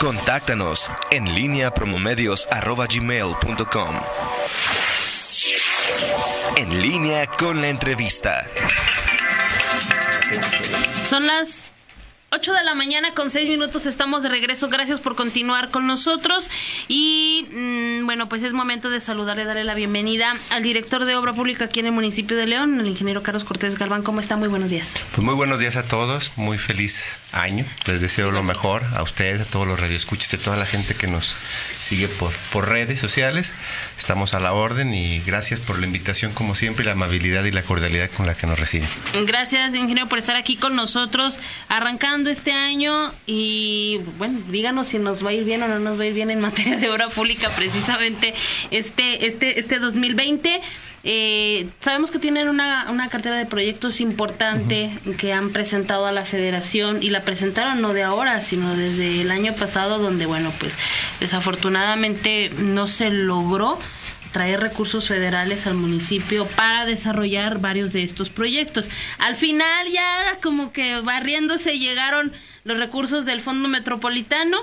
Contáctanos en línea promomedios.com. En línea con la entrevista. Son las 8 de la mañana con 6 minutos estamos de regreso. Gracias por continuar con nosotros. Y mm, bueno, pues es momento de saludar y darle la bienvenida al director de Obra Pública aquí en el municipio de León, el ingeniero Carlos Cortés Galván. ¿Cómo está? Muy buenos días. Pues muy buenos días a todos. Muy feliz año. Les deseo lo mejor a ustedes, a todos los radioescuchas, a toda la gente que nos sigue por, por redes sociales. Estamos a la orden y gracias por la invitación, como siempre, y la amabilidad y la cordialidad con la que nos reciben. Gracias, ingeniero, por estar aquí con nosotros, arrancando este año y bueno, díganos si nos va a ir bien o no nos va a ir bien en materia de obra pública precisamente este este este 2020. Eh, sabemos que tienen una, una cartera de proyectos importante que han presentado a la federación y la presentaron no de ahora, sino desde el año pasado, donde, bueno, pues desafortunadamente no se logró traer recursos federales al municipio para desarrollar varios de estos proyectos. Al final ya como que barriéndose llegaron los recursos del Fondo Metropolitano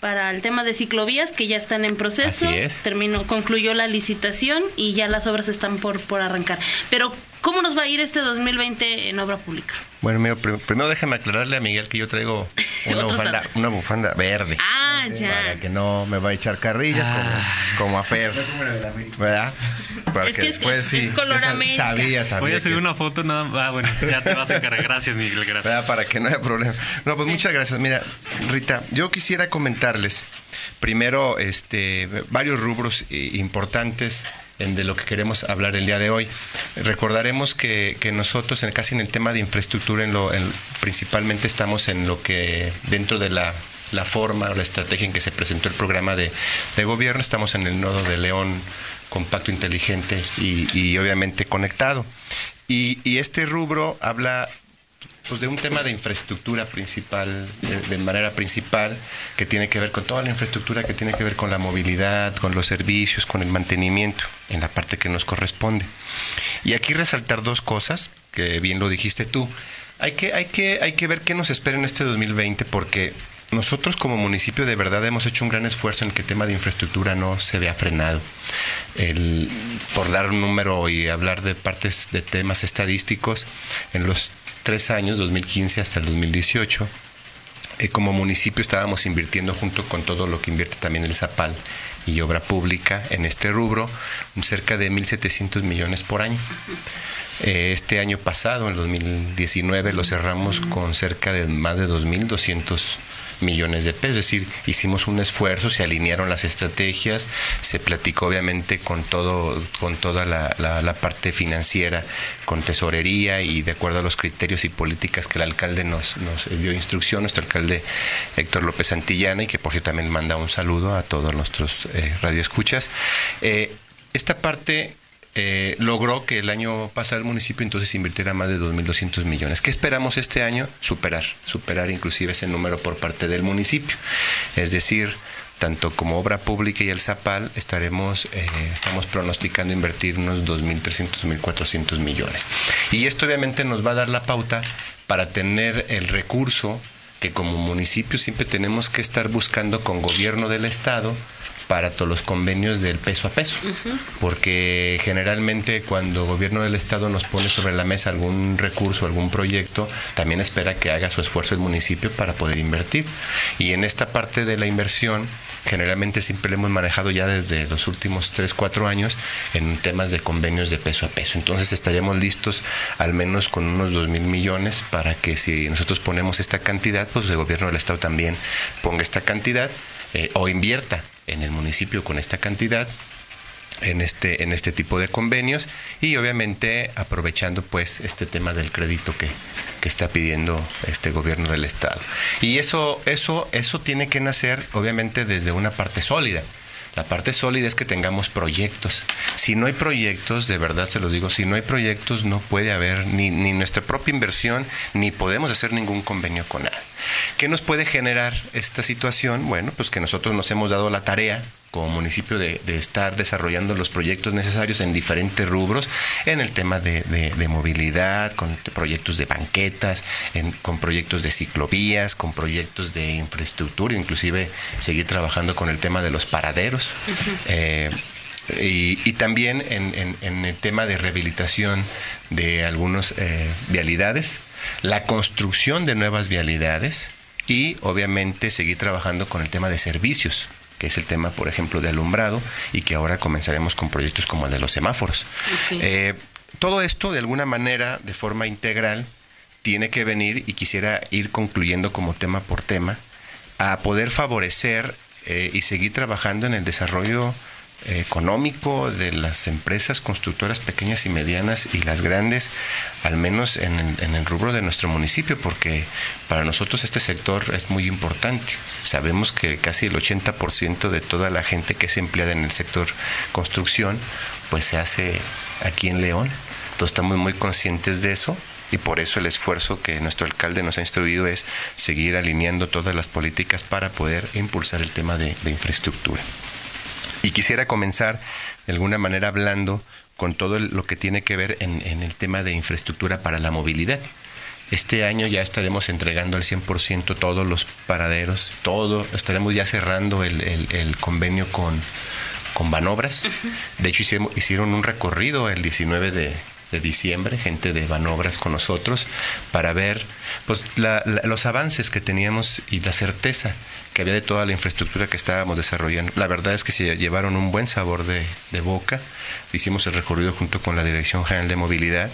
para el tema de ciclovías que ya están en proceso. Así es. Terminó, concluyó la licitación y ya las obras están por, por arrancar. Pero, ¿cómo nos va a ir este 2020 en obra pública? Bueno, mira, primero déjame aclararle a Miguel que yo traigo una, bufanda, una bufanda verde. Ah, ya. Para que no me va a echar carrilla Ah. como, como a Fer. ¿Verdad? Para Es que es- después es- sí, es color ya sab- América. Sabía, sabía. Voy a subir que- una foto nada más. Ah, bueno, ya te vas a encargar. Gracias, Miguel, gracias. ¿verdad? Para que no haya problema. No, pues muchas gracias. Mira, Rita, yo quisiera comentarles primero este, varios rubros eh, importantes de lo que queremos hablar el día de hoy. Recordaremos que, que nosotros, en, casi en el tema de infraestructura, en lo, en- principalmente estamos en lo que dentro de la, la forma o la estrategia en que se presentó el programa de, de gobierno, estamos en el nodo de León compacto, inteligente y, y obviamente conectado. Y este rubro habla pues de un tema de infraestructura principal, de, de manera principal, que tiene que ver con toda la infraestructura que tiene que ver con la movilidad, con los servicios, con el mantenimiento, en la parte que nos corresponde. Y aquí resaltar dos cosas, que bien lo dijiste tú. Hay que, hay que, hay que ver qué nos espera en este 2020, porque nosotros como municipio de verdad hemos hecho un gran esfuerzo en que el tema de infraestructura no se vea frenado. El, por dar un número y hablar de partes de temas estadísticos, en los tres años, 2015 hasta el 2018, eh, como municipio estábamos invirtiendo junto con todo lo que invierte también el Zapal y obra pública en este rubro, cerca de 1.700 millones por año. Eh, este año pasado, en 2019, lo cerramos con cerca de más de 2.200 millones de pesos, es decir, hicimos un esfuerzo, se alinearon las estrategias, se platicó obviamente con todo, con toda la, la- parte financiera, con tesorería y de acuerdo a los criterios y políticas que el alcalde nos, nos dio instrucción, nuestro alcalde Héctor López Santillana, y que por cierto también manda un saludo a todos nuestros eh, radioescuchas. Eh, esta parte eh, logró que el año pasado el municipio entonces invirtiera más de 2.200 millones. ¿Qué esperamos este año? Superar, superar inclusive ese número por parte del municipio. Es decir, tanto como obra pública y el Zapal estaremos, eh, estamos pronosticando invertir unos 2.300, 2.400 millones. Y esto obviamente nos va a dar la pauta para tener el recurso que como municipio siempre tenemos que estar buscando con gobierno del Estado para todos los convenios del peso a peso, porque generalmente cuando el gobierno del estado nos pone sobre la mesa algún recurso, algún proyecto, también espera que haga su esfuerzo el municipio para poder invertir. Y en esta parte de la inversión, generalmente siempre lo hemos manejado ya desde los últimos 3, 4 años en temas de convenios de peso a peso. Entonces estaríamos listos al menos con unos 2 mil millones para que si nosotros ponemos esta cantidad, pues el gobierno del estado también ponga esta cantidad eh, o invierta en el municipio con esta cantidad en este en este tipo de convenios y obviamente aprovechando pues este tema del crédito que, que está pidiendo este gobierno del estado. Y eso eso eso tiene que nacer obviamente desde una parte sólida la parte sólida es que tengamos proyectos. Si no hay proyectos, de verdad se los digo, si no hay proyectos no puede haber ni, ni nuestra propia inversión, ni podemos hacer ningún convenio con nadie. ¿Qué nos puede generar esta situación? Bueno, pues que nosotros nos hemos dado la tarea como municipio de, estar desarrollando los proyectos necesarios en diferentes rubros, en el tema de, movilidad, con proyectos de banquetas, con proyectos de ciclovías, con proyectos de infraestructura, inclusive seguir trabajando con el tema de los paraderos. Eh, y, también en, el tema de rehabilitación de algunas eh, vialidades, la construcción de nuevas vialidades y obviamente seguir trabajando con el tema de servicios que es el tema, por ejemplo, de alumbrado, y que ahora comenzaremos con proyectos como el de los semáforos. Eh, todo esto, de alguna manera, de forma integral, tiene que venir, y quisiera ir concluyendo como tema por tema, a poder favorecer eh, y seguir trabajando en el desarrollo económico de las empresas constructoras pequeñas y medianas y las grandes, al menos en el, rubro de nuestro municipio, porque para nosotros este sector es muy importante. Sabemos que casi el 80% de toda la gente que es empleada en el sector construcción, pues se hace aquí en León. Entonces estamos muy conscientes de eso y por eso el esfuerzo que nuestro alcalde nos ha instruido es seguir alineando todas las políticas para poder impulsar el tema de infraestructura. Y quisiera comenzar de alguna manera hablando con todo lo que tiene que ver en, el tema de infraestructura para la movilidad. Este año ya estaremos entregando al 100% todos los paraderos, todo, estaremos ya cerrando el, convenio con, con Banobras. De hecho, hicieron un recorrido el 19 de, de diciembre, gente de Banobras con nosotros, para ver pues, los avances que teníamos y la certeza que había de toda la infraestructura que estábamos desarrollando. La verdad es que se llevaron un buen sabor de, boca. Hicimos el recorrido junto con la Dirección General de Movilidad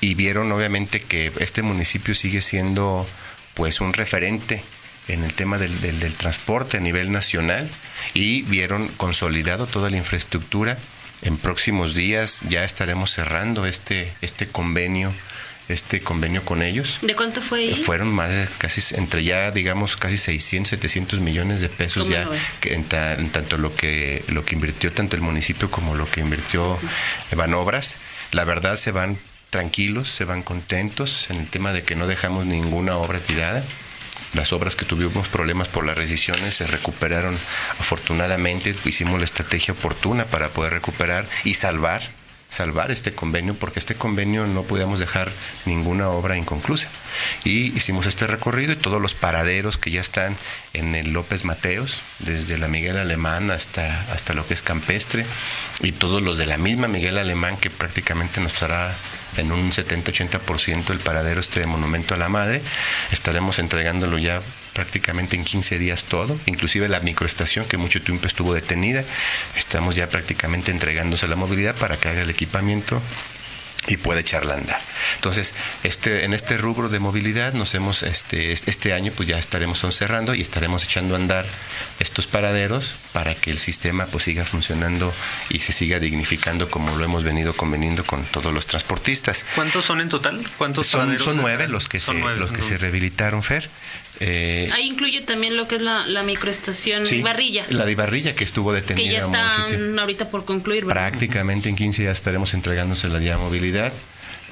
y vieron obviamente que este municipio sigue siendo pues un referente en el tema del, del transporte a nivel nacional y vieron consolidado toda la infraestructura en próximos días ya estaremos cerrando este, este convenio este convenio con ellos. ¿De cuánto fue ahí? Fueron más de casi, entre ya digamos casi 600, 700 millones de pesos ya, que en, tanto lo que, lo que invirtió tanto el municipio como lo que invirtió Banobras. La verdad se van tranquilos, se van contentos en el tema de que no dejamos ninguna obra tirada. Las obras que tuvimos problemas por las rescisiones se recuperaron afortunadamente, hicimos la estrategia oportuna para poder recuperar y salvar salvar este convenio porque este convenio no podíamos dejar ninguna obra inconclusa. Y hicimos este recorrido y todos los paraderos que ya están en el López Mateos, desde la Miguel Alemán hasta, hasta lo que es Campestre, y todos los de la misma Miguel Alemán que prácticamente nos hará en un 70-80% el paradero este Monumento a la Madre. Estaremos entregándolo ya prácticamente en 15 días todo, inclusive la microestación que mucho tiempo estuvo detenida. Estamos ya prácticamente entregándose la movilidad para que haga el equipamiento y puede echarla a andar. Entonces, este, en este rubro de movilidad nos hemos, este, este año pues ya estaremos cerrando y estaremos echando a andar estos paraderos para que el sistema pues siga funcionando y se siga dignificando como lo hemos venido conveniendo con todos los transportistas. ¿Cuántos son en total? ¿Cuántos son, son nueve los que, se, los que se rehabilitaron, Fer. Eh, Ahí incluye también lo que es la, la microestación de Ibarrilla. La de Ibarrilla que estuvo detenida. Que ya está ahorita por concluir. Prácticamente en 15 días estaremos entregándose la ya movilidad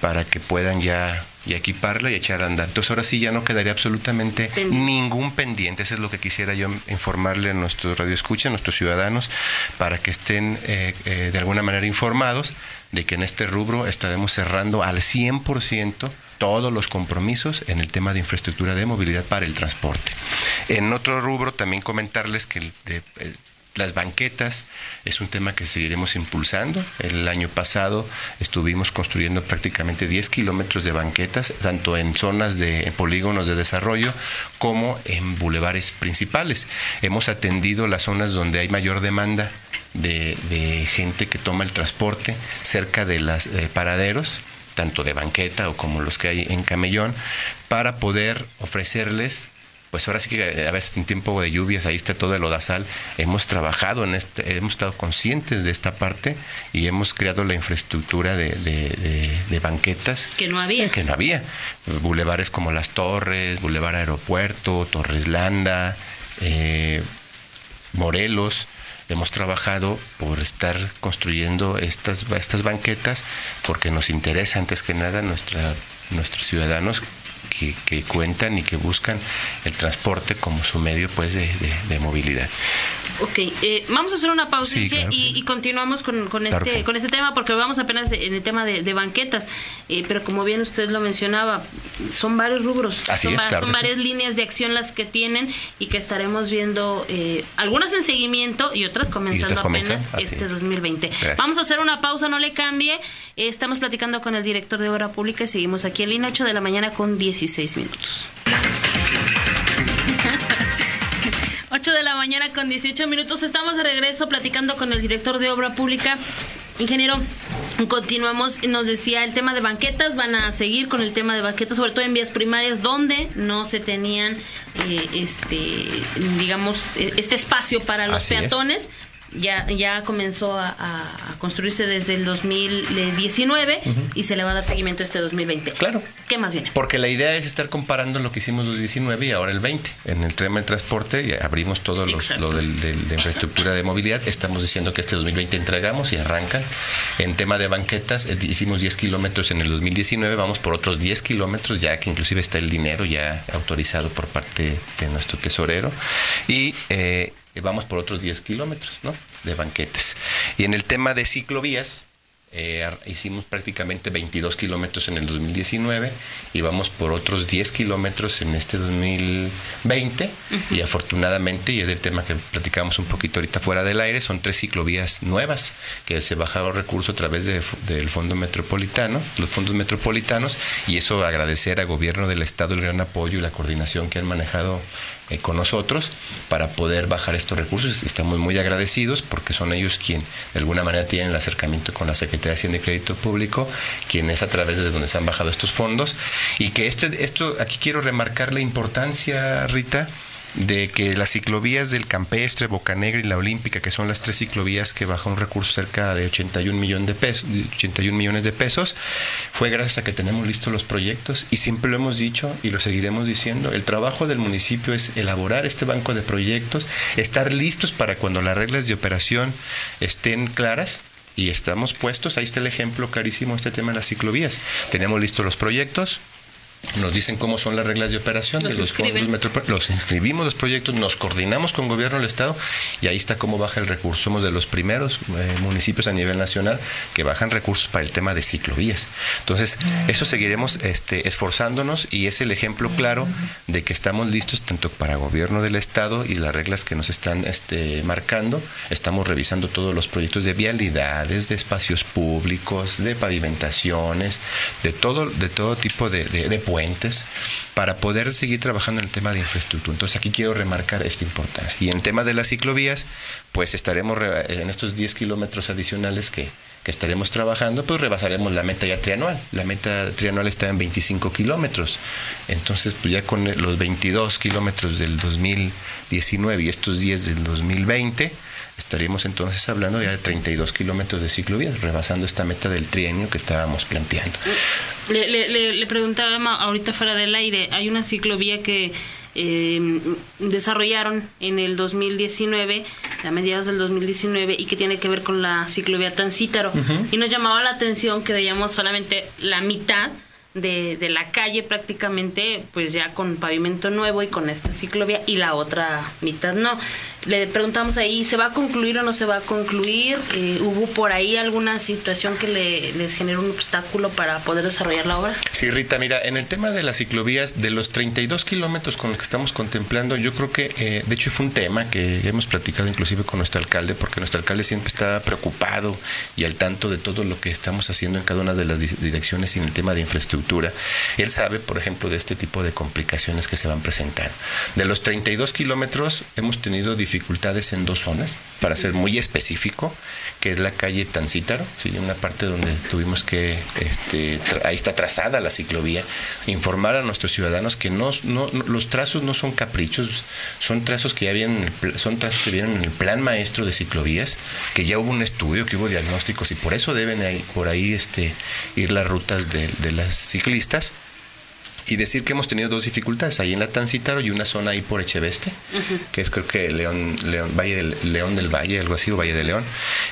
para que puedan ya, equiparla y echar a andar. Entonces ahora sí ya no quedaría absolutamente ningún pendiente. Eso es lo que quisiera yo informarle a nuestros radioescuchas, a nuestros ciudadanos, para que estén eh, eh, de alguna manera informados de que en este rubro estaremos cerrando al 100% todos los compromisos en el tema de infraestructura de movilidad para el transporte. En otro rubro también comentarles que eh, las banquetas es un tema que seguiremos impulsando. El año pasado estuvimos construyendo prácticamente 10 kilómetros de banquetas, tanto en zonas de polígonos de desarrollo como en bulevares principales. Hemos atendido las zonas donde hay mayor demanda de, gente que toma el transporte cerca de los eh, paraderos tanto de banqueta o como los que hay en camellón, para poder ofrecerles pues ahora sí que a veces en tiempo de lluvias, ahí está todo el odasal, hemos trabajado en este, hemos estado conscientes de esta parte y hemos creado la infraestructura de, de, banquetas. Que no había. Que no había. Bulevares como Las Torres, Boulevard Aeropuerto, Torres Landa, eh, Morelos, hemos trabajado por estar construyendo estas, estas banquetas porque nos interesa antes que nada nuestra, nuestros ciudadanos que, cuentan y que buscan el transporte como su medio pues de- de movilidad. Ok, eh, vamos a hacer una pausa Sí, claro y, y continuamos con, con Claro este sí. con este tema porque vamos apenas en el tema de, de banquetas, Eh, pero como bien usted lo mencionaba, son varios rubros, Así son, es, claro son sí. varias líneas de acción las que tienen y que estaremos viendo eh, algunas en seguimiento y otras comenzando otras apenas comenzando, así este es. 2020. Gracias. Vamos a hacer una pausa, no le cambie. Estamos platicando con el director de Obra Pública y seguimos aquí en línea 8 de la mañana con 16 minutos. 8 de la mañana con 18 minutos. Estamos de regreso platicando con el director de Obra Pública. Ingeniero, continuamos. Nos decía el tema de banquetas. Van a seguir con el tema de banquetas, sobre todo en vías primarias, donde no se tenían, eh, este, digamos, eh, este espacio para los Así es. Ya, ya comenzó a, construirse desde el 2019 y se le va a dar seguimiento este 2020. Claro. ¿Qué más viene? Porque la idea es estar comparando lo que hicimos los 19 y ahora el 20. En el tema del transporte ya abrimos todo los- lo del- del- de infraestructura de movilidad. Estamos diciendo que este 2020 entregamos y arrancan. En tema de banquetas eh, hicimos 10 kilómetros en el 2019, vamos por otros 10 kilómetros, ya que inclusive está el dinero ya autorizado por parte de nuestro tesorero. Y eh, vamos por otros 10 kilómetros ¿no? de banquetas. Y en el tema de ciclovías, eh, hicimos prácticamente 22 kilómetros en el 2019 y vamos por otros 10 kilómetros en este 2020 y afortunadamente, y es el tema que platicamos un poquito ahorita fuera del aire, son tres ciclovías nuevas que se bajaron recursos a través de- del Fondo Metropolitano, los fondos metropolitanos y eso agradecer al gobierno del estado el gran apoyo y la coordinación que han manejado eh, con nosotros para poder bajar estos recursos. Estamos muy agradecidos porque son ellos quien de alguna manera tienen el acercamiento con la Secretaría de Hacienda y Crédito Público, quien es a través de donde se han bajado estos fondos. Y que este, esto, aquí quiero remarcar la importancia, Rita, de que las ciclovías del Campestre, Bocanegra y la Olímpica, que son las tres ciclovías que bajan un recurso cerca de 81 millones de pesos, 81 millones de pesos, fue gracias a que tenemos listos los proyectos y siempre lo hemos dicho y lo seguiremos diciendo, el trabajo del municipio es elaborar este banco de proyectos, estar listos para cuando las reglas de operación estén claras y estamos puestos, ahí está el ejemplo clarísimo este tema de las ciclovías. Tenemos listos los proyectos, nos dicen cómo son las reglas de operación de los fondos inscriben. metropol- los inscribimos los proyectos, nos coordinamos con gobierno del estado y ahí está cómo baja el recurso. Somos de los primeros eh, municipios a nivel nacional que bajan recursos para el tema de ciclovías. Entonces, eso seguiremos este, esforzándonos y es el ejemplo claro de que estamos listos tanto para gobierno del estado y las reglas que nos están este, marcando. Estamos revisando todos los proyectos de vialidades, de espacios públicos, de pavimentaciones, de todo, de todo tipo de, de- de puentes para poder seguir trabajando en el tema de infraestructura. Entonces aquí quiero remarcar esta importancia. Y en tema de las ciclovías, pues estaremos re- en estos 10 kilómetros adicionales que, que estaremos trabajando, pues rebasaremos la meta ya trianual. La meta trianual está en 25 kilómetros. Entonces, pues ya con los 22 kilómetros del 2019 y estos 10 del 2020, estaríamos entonces hablando ya de 32 kilómetros de ciclovías, rebasando esta meta del trienio que estábamos planteando. Le, le, preguntaba ahorita fuera del aire, hay una ciclovía que eh, desarrollaron en el 2019, a mediados del 2019, y que tiene que ver con la ciclovía Tancítaro. Y nos llamaba la atención que veíamos solamente la mitad de, de la calle prácticamente, pues ya con pavimento nuevo y con esta ciclovía, y la otra mitad no. Le preguntamos ahí, ¿se va a concluir o no se va a concluir? Eh, ¿Hubo por ahí alguna situación que le, les generó un obstáculo para poder desarrollar la obra? Sí, Rita, mira, en el tema de las ciclovías, de los 32 kilómetros con los que estamos contemplando, yo creo que, eh, de hecho, fue un tema que hemos platicado inclusive con nuestro alcalde, porque nuestro alcalde siempre está preocupado y al tanto de todo lo que estamos haciendo en cada una de las di- direcciones y en el tema de infraestructura. Él sabe, por ejemplo, de este tipo de complicaciones que se van presentando. De los 32 kilómetros, hemos tenido dificultades en dos zonas, para ser muy específico, que es la calle Tancítaro, ¿sí? una parte donde tuvimos que, este, ahí está trazada la ciclovía, informar a nuestros ciudadanos que no, no- no- los trazos no son caprichos, son trazos que ya pl- son trazos que vienen en el plan maestro de ciclovías, que ya hubo un estudio, que hubo diagnósticos y por eso deben por ahí este, ir las rutas de las ciclistas. Y decir que hemos tenido dos dificultades, ahí en la Tancítaro y una zona ahí por Echeveste, que es creo que León, León, Valle del, León del Valle, algo así, o Valle de León.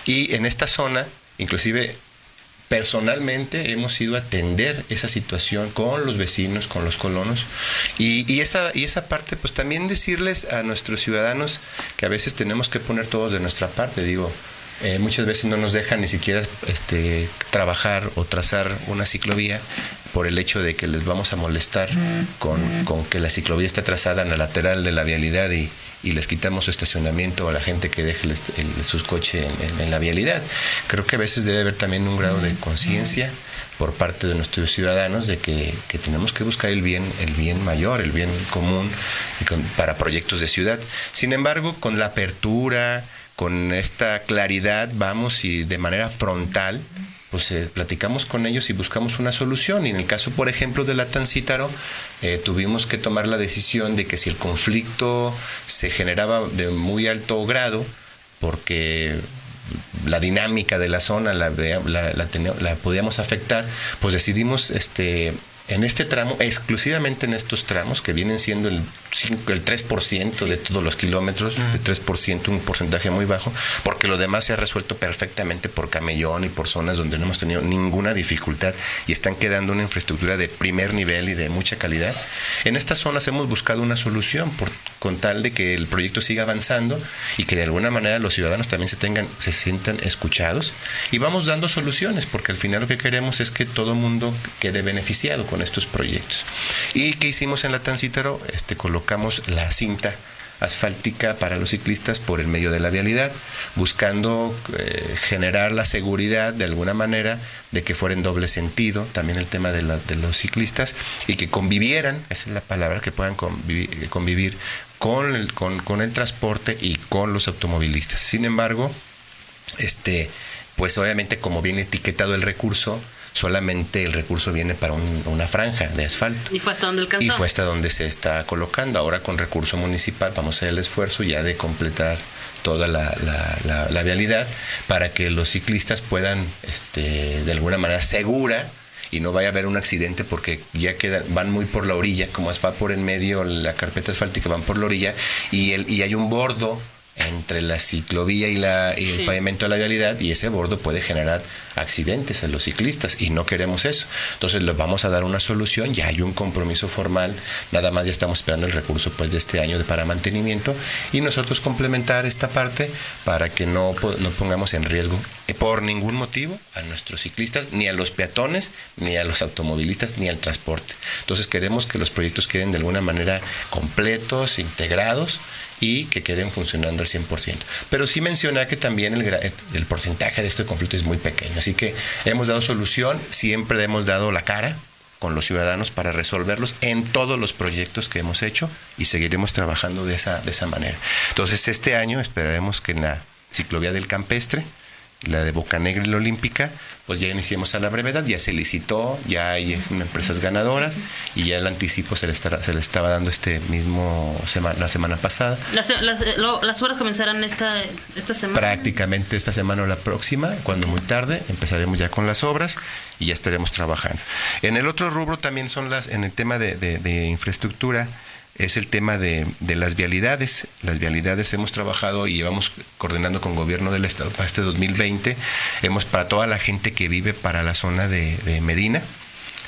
Y en esta zona, inclusive personalmente hemos ido a atender esa situación con los vecinos, con los colonos y, y, esa, y esa parte, pues también decirles a nuestros ciudadanos que a veces tenemos que poner todos de nuestra parte, digo, eh, muchas veces no nos dejan ni siquiera este, trabajar o trazar una ciclovía por el hecho de que les vamos a molestar con, con que la ciclovía está trazada en la lateral de la vialidad y, y les quitamos su estacionamiento a la gente que deje el, el, sus coches en, en, en, la vialidad. Creo que a veces debe haber también un grado de conciencia por parte de nuestros ciudadanos de que, que, tenemos que buscar el bien, el bien mayor, el bien común para proyectos de ciudad. Sin embargo, con la apertura, con esta claridad, vamos y de manera frontal pues eh, platicamos con ellos y buscamos una solución. Y en el caso, por ejemplo, de la Tancítaro, eh, tuvimos que tomar la decisión de que si el conflicto se generaba de muy alto grado, porque la dinámica de la zona la, la, la, la podíamos afectar, pues decidimos este, en este tramo, exclusivamente en estos tramos, que vienen siendo el, 5, el 3% de todos los kilómetros, el 3%, un porcentaje muy bajo, porque lo demás se ha resuelto perfectamente por camellón y por zonas donde no hemos tenido ninguna dificultad y están quedando una infraestructura de primer nivel y de mucha calidad. En estas zonas hemos buscado una solución por, con tal de que el proyecto siga avanzando y que de alguna manera los ciudadanos también se tengan, se sientan escuchados y vamos dando soluciones, porque al final lo que queremos es que todo mundo quede beneficiado con estos proyectos. ¿Y qué hicimos en la Tancítaro? Este, colocamos la cinta asfáltica para los ciclistas por el medio de la vialidad, buscando eh, generar la seguridad de alguna manera de que fuera en doble sentido, también el tema de, los ciclistas, y que convivieran, esa es la palabra, que puedan convivir, convivir con, el, con, con el transporte y con los automovilistas. Sin embargo, este, pues obviamente como viene etiquetado el recurso, solamente el recurso viene para un, una franja de asfalto. ¿Y fue hasta donde alcanzó? Y fue hasta donde se está colocando. Ahora con recurso municipal vamos a hacer el esfuerzo ya de completar toda la, la, la, la vialidad para que los ciclistas puedan, este, de alguna manera segura, y no vaya a haber un accidente porque ya quedan, van muy por la orilla, como va por en medio la carpeta asfáltica, van por la orilla y, el, y hay un bordo entre la ciclovía y, la, y el sí. pavimento de la vialidad y ese bordo puede generar accidentes a los ciclistas y no queremos eso. Entonces les vamos a dar una solución, ya hay un compromiso formal, nada más ya estamos esperando el recurso pues de este año de para mantenimiento y nosotros complementar esta parte para que no, no pongamos en riesgo por ningún motivo a nuestros ciclistas, ni a los peatones, ni a los automovilistas, ni al transporte. Entonces queremos que los proyectos queden de alguna manera completos, integrados y que queden funcionando al 100%. Pero sí mencionar que también el, el, porcentaje de este conflicto es muy pequeño. Así que hemos dado solución, siempre hemos dado la cara con los ciudadanos para resolverlos en todos los proyectos que hemos hecho y seguiremos trabajando de esa, de esa manera. Entonces, este año esperaremos que en la ciclovía del campestre, la de Boca Negra y la Olímpica, pues ya iniciamos a la brevedad, ya se licitó, ya hay empresas ganadoras y ya el anticipo se le, estará, se le estaba dando este mismo semana, la semana pasada. Las, las, lo, las horas comenzarán esta, esta semana. Prácticamente esta semana o la próxima, cuando muy tarde, empezaremos ya con las obras y ya estaremos trabajando. En el otro rubro también son las, en el tema de, de, de infraestructura, es el tema de, de, las vialidades. Las vialidades hemos trabajado y llevamos coordinando con gobierno del estado para este 2020. Hemos para toda la gente que vive para la zona de, Medina.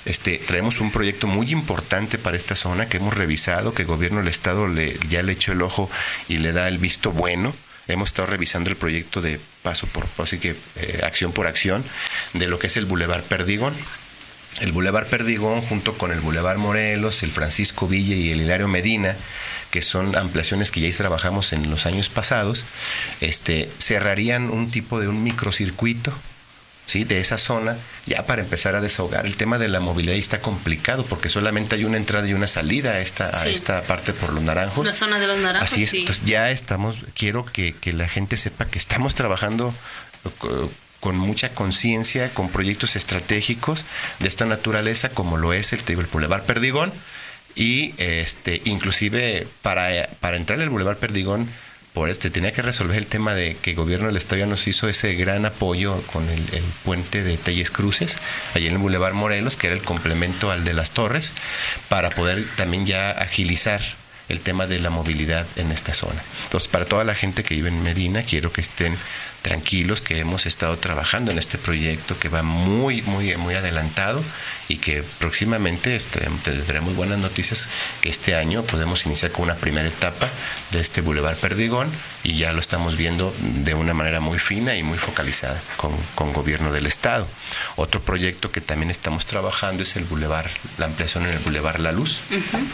Este, traemos un proyecto muy importante para esta zona que hemos revisado, que el gobierno del estado le, ya le echó el ojo y le da el visto bueno. Hemos estado revisando el proyecto de paso por, así que eh, acción por acción, de lo que es el Boulevard Perdigón el Boulevard Perdigón junto con el Boulevard Morelos, el Francisco Villa y el Hilario Medina, que son ampliaciones que ya trabajamos en los años pasados, este, cerrarían un tipo de un microcircuito ¿sí? de esa zona, ya para empezar a desahogar. El tema de la movilidad está complicado porque solamente hay una entrada y una salida a esta, sí. a esta parte por los naranjos. La zona de los naranjos. Así es, sí. entonces ya estamos, quiero que, que la gente sepa que estamos trabajando con mucha conciencia, con proyectos estratégicos de esta naturaleza, como lo es el, el Boulevard Perdigón, y este, inclusive para, para entrar al Boulevard Perdigón, por este tenía que resolver el tema de que el gobierno del estado ya nos hizo ese gran apoyo con el, puente de Telles Cruces, allí en el Boulevard Morelos, que era el complemento al de las Torres, para poder también ya agilizar el tema de la movilidad en esta zona. Entonces, para toda la gente que vive en Medina, quiero que estén tranquilos que hemos estado trabajando en este proyecto que va muy, muy, muy adelantado y que próximamente tendremos buenas noticias que este año podemos iniciar con una primera etapa de este Boulevard Perdigón y ya lo estamos viendo de una manera muy fina y muy focalizada con, con gobierno del Estado. Otro proyecto que también estamos trabajando es el Boulevard, la ampliación en el Boulevard La Luz.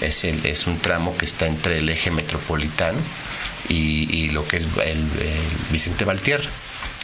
es, el, es un tramo que está entre el eje metropolitano y, lo que es el, Vicente Valtierra.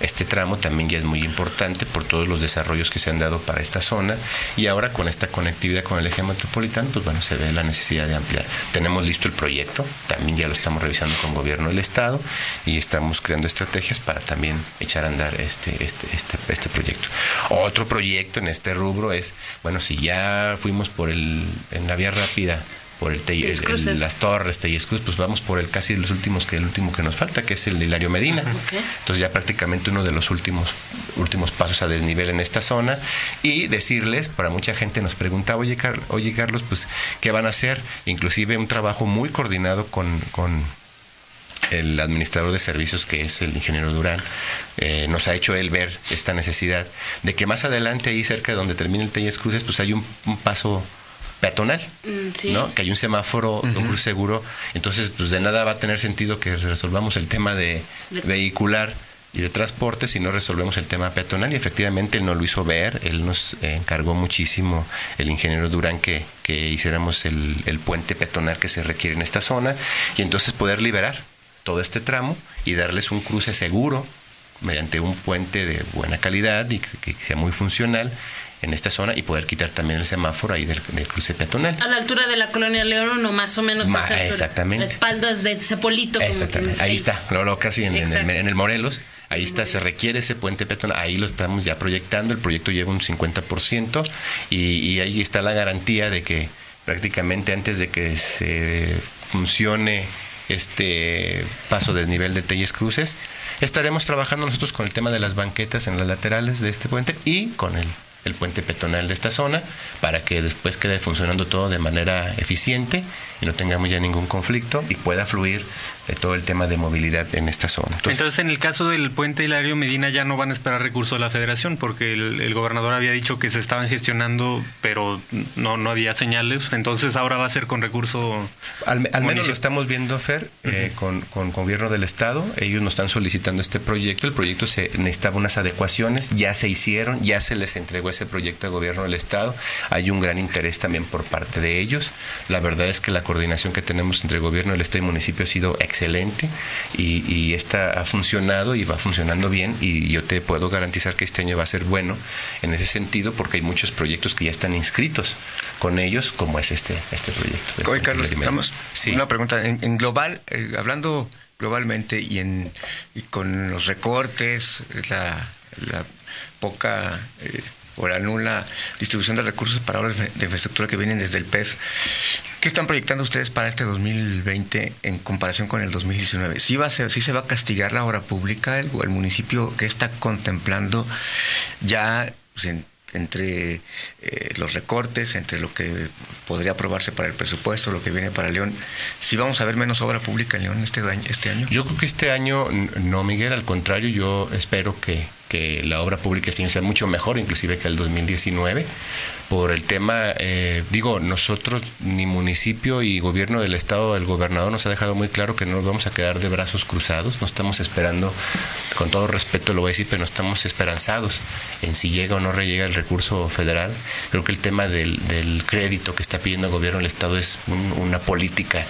Este tramo también ya es muy importante por todos los desarrollos que se han dado para esta zona y ahora con esta conectividad con el eje metropolitano, pues bueno, se ve la necesidad de ampliar. Tenemos listo el proyecto, también ya lo estamos revisando con gobierno del estado y estamos creando estrategias para también echar a andar este, este, este, este proyecto. Otro proyecto en este rubro es, bueno, si ya fuimos por el, en la vía rápida por el, las torres Telles Cruz, pues vamos por el casi los últimos que el último que nos falta, que es el de Hilario Medina. Entonces ya prácticamente uno de los últimos últimos pasos a desnivel en esta zona. Y decirles, para mucha gente nos pregunta, oye, oye Carlos, pues qué van a hacer, inclusive un trabajo muy coordinado con, con el administrador de servicios, que es el ingeniero Durán, eh, nos ha hecho él ver esta necesidad de que más adelante, ahí cerca de donde termina el Telles Cruces, pues hay un paso peatonal, mm, ¿no? Que hay un semáforo, un seguro. Entonces, pues de nada va a tener sentido que resolvamos el tema de, vehicular y de transporte si no resolvemos el tema peatonal. Y efectivamente él nos lo hizo ver, él nos encargó muchísimo, el ingeniero Durán, que, que hiciéramos el, el puente peatonal que se requiere en esta zona y entonces poder liberar todo este tramo y darles un cruce seguro mediante un puente de buena calidad y que sea muy funcional en esta zona y poder quitar también el semáforo ahí del, cruce peatonal. A la altura de la colonia León, uno más o menos. exactamente. La espalda de Cepolito. Exactamente. ahí está, lo, casi en, el, Morelos. Ahí está, se requiere ese puente peatonal, ahí lo estamos ya proyectando, el proyecto lleva un 50% y, y ahí está la garantía de que prácticamente antes de que se funcione este paso de nivel de Telles Cruces, estaremos trabajando nosotros con el tema de las banquetas en las laterales de este puente y con el el puente peatonal de esta zona para que después quede funcionando todo de manera eficiente y no tengamos ya ningún conflicto y pueda fluir todo el tema de movilidad en esta zona. Entonces, en el caso del puente Hilario Medina ya no van a esperar recursos de la federación porque el, gobernador había dicho que se estaban gestionando, pero no, no había señales. Entonces ahora va a ser con recurso. Al, menos lo estamos viendo, Fer, eh, con, con, gobierno del Estado. Ellos nos están solicitando este proyecto. El proyecto se necesitaba unas adecuaciones, ya se hicieron, ya se les entregó ese proyecto al gobierno del Estado. Hay un gran interés también por parte de ellos. La verdad es que la coordinación que tenemos entre gobierno del Estado y municipio ha sido excelente excelente y, y esta ha funcionado y va funcionando bien y yo te puedo garantizar que este año va a ser bueno en ese sentido porque hay muchos proyectos que ya están inscritos con ellos como es este, este proyecto. Oye, Carlos, estamos, una pregunta. En, global, eh, hablando globalmente y, en, y con los recortes, la, la poca... Eh, o la nula distribución de recursos para obras de infraestructura que vienen desde el PEF. ¿Qué están proyectando ustedes para este 2020 en comparación con el 2019? ¿Sí, va a ser, sí se va a castigar la obra pública el, el municipio que está contemplando ya pues, entre eh, los recortes, entre lo que podría aprobarse para el presupuesto, lo que viene para León, ¿sí vamos a ver menos obra pública en León este? Este año? Yo creo que este año no, Miguel, al contrario, yo espero que, que la obra pública este año sea mucho mejor, inclusive que el 2019 por el tema, eh, digo, nosotros, ni municipio y gobierno del estado, el gobernador nos ha dejado muy claro que no nos vamos a quedar de brazos cruzados, no estamos esperando, con todo respeto lo voy a decir, pero no estamos esperanzados en si llega o no llega el recurso federal. Creo que el tema del, crédito que está pidiendo el gobierno del estado es una política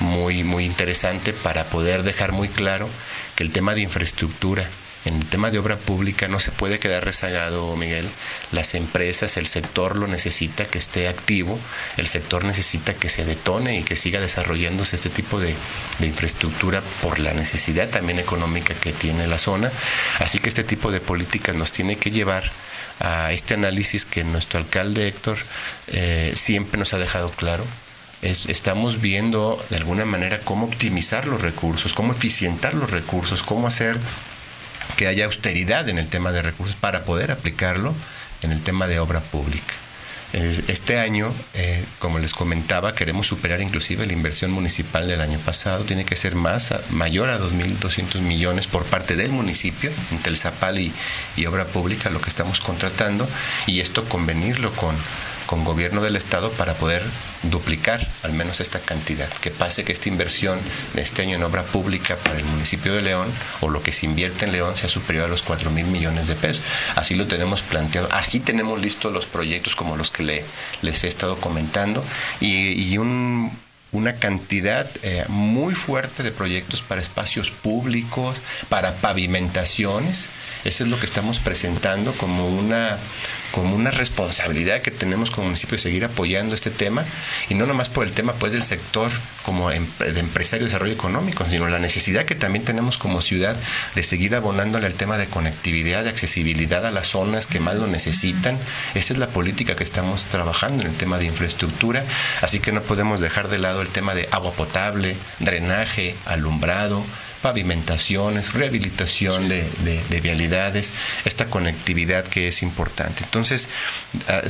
muy, muy interesante para poder dejar muy claro que el tema de infraestructura, en el tema de obra pública no se puede quedar rezagado, Miguel. Las empresas, el sector lo necesita que esté activo, el sector necesita que se detone y que siga desarrollándose este tipo de, infraestructura por la necesidad también económica que tiene la zona. Así que este tipo de políticas nos tiene que llevar a este análisis que nuestro alcalde Héctor eh, siempre nos ha dejado claro, estamos viendo de alguna manera cómo optimizar los recursos, cómo eficientar los recursos, cómo hacer que haya austeridad en el tema de recursos para poder aplicarlo en el tema de obra pública. Este año, eh, como les comentaba, queremos superar inclusive la inversión municipal del año pasado. Tiene que ser más, mayor a 2.200 millones por parte del municipio, entre el Zapal y, y Obra Pública, lo que estamos contratando, y esto convenirlo con con gobierno del estado para poder duplicar al menos esta cantidad, que pase que esta inversión de este año en obra pública para el municipio de León o lo que se invierte en León sea superior a los 4 mil millones de pesos. Así lo tenemos planteado, así tenemos listos los proyectos como los que le, les he estado comentando y, una cantidad eh, muy fuerte de proyectos para espacios públicos, para pavimentaciones. Eso es lo que estamos presentando como una como una responsabilidad que tenemos como municipio de seguir apoyando este tema y no nomás por el tema pues del sector como de empresario de desarrollo económico, sino la necesidad que también tenemos como ciudad de seguir abonándole al tema de conectividad, de accesibilidad a las zonas que más lo necesitan. Esa es la política que estamos trabajando en el tema de infraestructura, así que no podemos dejar de lado el tema de agua potable, drenaje, alumbrado, pavimentaciones, rehabilitación de, vialidades, esta conectividad que es importante. Entonces, ah,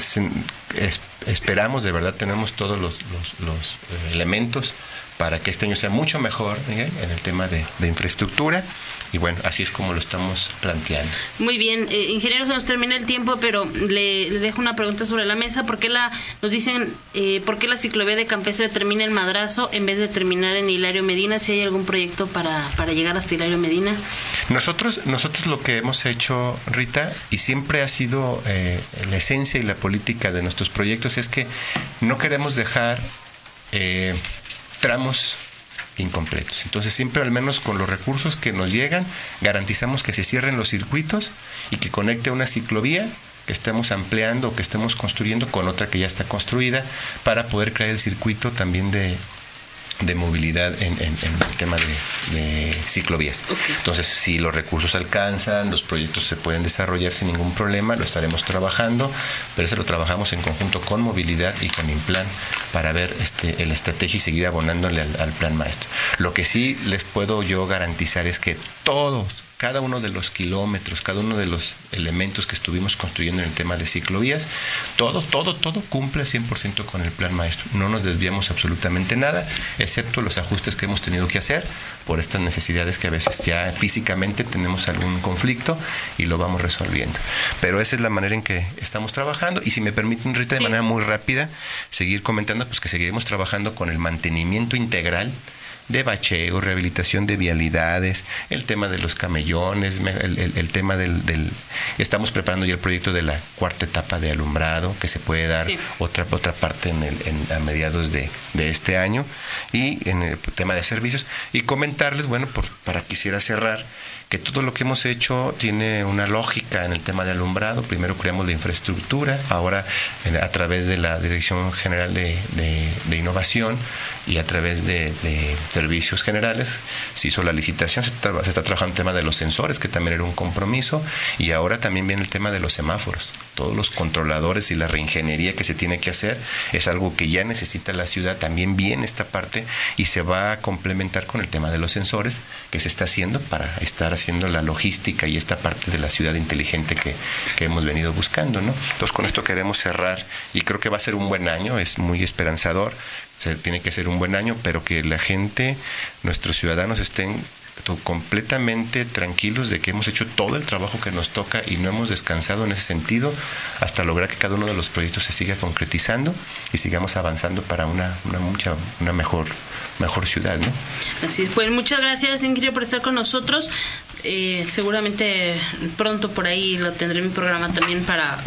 esperamos, de verdad, tenemos todos los, eh, elementos para que este año sea mucho mejor en el tema de infraestructura y bueno, así es como lo estamos planteando. Muy bien, eh, ingeniero, se nos termina el tiempo, pero le, dejo una pregunta sobre la mesa. ¿Por qué la, nos dicen, eh, por qué la ciclovía de Campestre termina en Madrazo en vez de terminar en Hilario Medina? Si hay algún proyecto para, para llegar hasta Hilario Medina. Nosotros, nosotros lo que hemos hecho, Rita, y siempre ha sido eh, la esencia y la política de nuestros proyectos, es que no queremos dejar eh, tramos incompletos. Entonces siempre al menos con los recursos que nos llegan garantizamos que se cierren los circuitos y que conecte una ciclovía que estemos ampliando o que estemos construyendo con otra que ya está construida para poder crear el circuito también de, de movilidad en, el tema de, ciclovías. Entonces, si los recursos alcanzan, los proyectos se pueden desarrollar sin ningún problema, lo estaremos trabajando, pero eso lo trabajamos en conjunto con movilidad y con Implan para ver este, la estrategia y seguir abonándole al, al plan maestro. Lo que sí les puedo yo garantizar es que todos, cada uno de los kilómetros, cada uno de los elementos que estuvimos construyendo en el tema de ciclovías, todo, todo, todo cumple 100% con el plan maestro. No nos desviamos absolutamente nada, excepto los ajustes que hemos tenido que hacer por estas necesidades que a veces ya físicamente tenemos algún conflicto y lo vamos resolviendo. Pero esa es la manera en que estamos trabajando y si me permiten, Rita, de manera muy rápida, seguir comentando, pues que seguiremos trabajando con el mantenimiento integral de bacheo, rehabilitación de vialidades, el tema de los camellones, el, tema del, Estamos preparando ya el proyecto de la cuarta etapa de alumbrado, que se puede dar otra, otra parte en el, a mediados de, este año, y en el tema de servicios. Y comentarles, bueno, por, para quisiera cerrar, que todo lo que hemos hecho tiene una lógica en el tema de alumbrado. Primero creamos la infraestructura, ahora a través de la Dirección General de, Innovación y a través de, servicios generales se hizo la licitación, se está, se está, trabajando el tema de los sensores, que también era un compromiso, y ahora también viene el tema de los semáforos. Todos los controladores y la reingeniería que se tiene que hacer es algo que ya necesita la ciudad, también viene esta parte y se va a complementar con el tema de los sensores que se está haciendo para estar haciendo la logística y esta parte de la ciudad inteligente que, hemos venido buscando, ¿no? Entonces con esto queremos cerrar y creo que va a ser un buen año, es muy esperanzador, se, tiene que ser un buen año, pero que la gente, nuestros ciudadanos estén completamente tranquilos de que hemos hecho todo el trabajo que nos toca y no hemos descansado en ese sentido hasta lograr que cada uno de los proyectos se siga concretizando y sigamos avanzando para una, una mucha una mejor mejor ciudad, ¿no? Así es. Pues muchas gracias, Ingrid, por estar con nosotros. Eh, seguramente pronto por ahí lo tendré en mi programa también para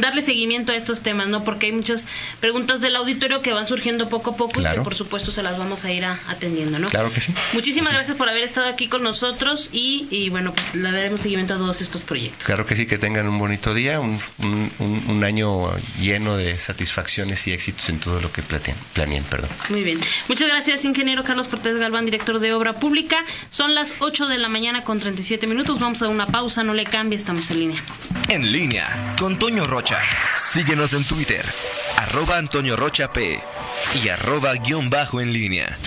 darle seguimiento a estos temas, ¿no? Porque hay muchas preguntas del auditorio que van surgiendo poco a poco y que por supuesto se las vamos a ir atendiendo, ¿no? Claro que sí. Muchísimas gracias por haber estado aquí con nosotros y, bueno, pues le daremos seguimiento a todos estos proyectos. Claro que sí, que tengan un bonito día, un, un, año lleno de satisfacciones y éxitos en todo lo que planeen, perdón. Muy bien. Muchas gracias, ingeniero Carlos Cortés Galván, director de Obra Pública. Son las 8 de la mañana con 30 minutos. Vamos a una pausa, no le cambie, estamos en línea. En línea con Toño Rocha. Síguenos en Twitter, arroba Antonio Rocha P y arroba guion bajo en línea.